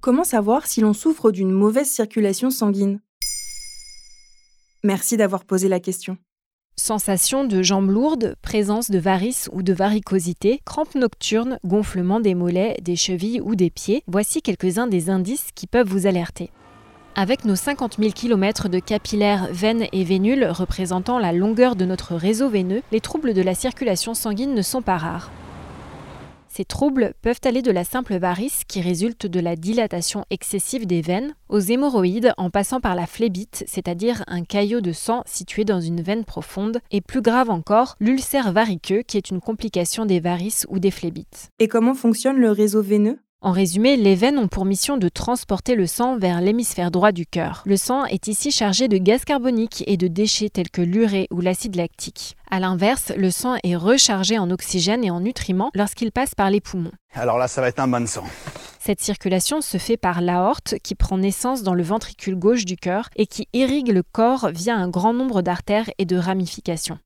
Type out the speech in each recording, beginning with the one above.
comment savoir si l'on souffre d'une mauvaise circulation sanguine? Merci d'avoir posé la question. Sensation de jambes lourdes, présence de varices ou de varicosité, crampes nocturnes, gonflement des mollets, des chevilles ou des pieds, voici quelques-uns des indices qui peuvent vous alerter. Avec nos 50 000 km de capillaires, veines et vénules représentant la longueur de notre réseau veineux, les troubles de la circulation sanguine ne sont pas rares. Ces troubles peuvent aller de la simple varice qui résulte de la dilatation excessive des veines aux hémorroïdes en passant par la phlébite, c'est-à-dire un caillot de sang situé dans une veine profonde, et plus grave encore, l'ulcère variqueux qui est une complication des varices ou des phlébites. Et comment fonctionne le réseau veineux? En résumé, les veines ont pour mission de transporter le sang vers l'hémisphère droit du cœur. Le sang est ici chargé de gaz carbonique et de déchets tels que l'urée ou l'acide lactique. A l'inverse, le sang est rechargé en oxygène et en nutriments lorsqu'il passe par les poumons. Alors là, ça va être un bon sang. Cette circulation se fait par l'aorte qui prend naissance dans le ventricule gauche du cœur et qui irrigue le corps via un grand nombre d'artères et de ramifications.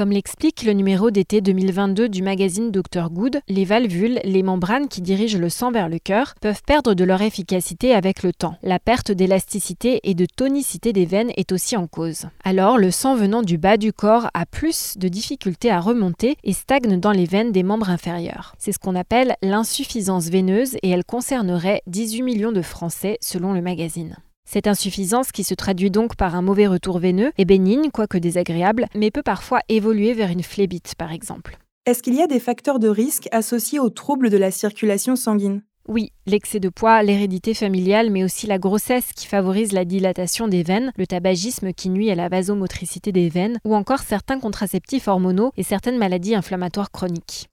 Comme l'explique le numéro d'été 2022 du magazine Dr Good, les valvules, les membranes qui dirigent le sang vers le cœur, peuvent perdre de leur efficacité avec le temps. La perte d'élasticité et de tonicité des veines est aussi en cause. Alors, le sang venant du bas du corps a plus de difficultés à remonter et stagne dans les veines des membres inférieurs. C'est ce qu'on appelle l'insuffisance veineuse et elle concernerait 18 millions de Français selon le magazine. Cette insuffisance, qui se traduit donc par un mauvais retour veineux, est bénigne, quoique désagréable, mais peut parfois évoluer vers une phlébite, par exemple. Est-ce qu'il y a des facteurs de risque associés aux troubles de la circulation sanguine? Oui, l'excès de poids, l'hérédité familiale, mais aussi la grossesse qui favorise la dilatation des veines, le tabagisme qui nuit à la vasomotricité des veines, ou encore certains contraceptifs hormonaux et certaines maladies inflammatoires chroniques.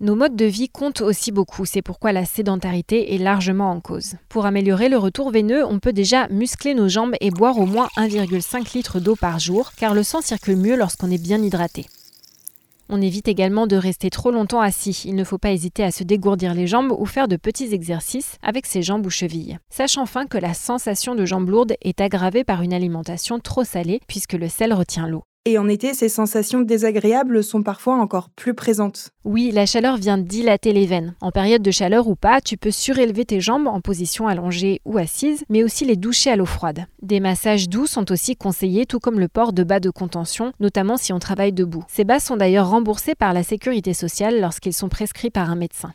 Nos modes de vie comptent aussi beaucoup, c'est pourquoi la sédentarité est largement en cause. Pour améliorer le retour veineux, on peut déjà muscler nos jambes et boire au moins 1,5 litre d'eau par jour, car le sang circule mieux lorsqu'on est bien hydraté. On évite également de rester trop longtemps assis. Il ne faut pas hésiter à se dégourdir les jambes ou faire de petits exercices avec ses jambes ou chevilles. Sache enfin que la sensation de jambes lourdes est aggravée par une alimentation trop salée puisque le sel retient l'eau. Et en été, ces sensations désagréables sont parfois encore plus présentes. Oui, la chaleur vient dilater les veines. En période de chaleur ou pas, tu peux surélever tes jambes en position allongée ou assise, mais aussi les doucher à l'eau froide. Des massages doux sont aussi conseillés, tout comme le port de bas de contention, notamment si on travaille debout. Ces bas sont d'ailleurs remboursés par la sécurité sociale lorsqu'ils sont prescrits par un médecin.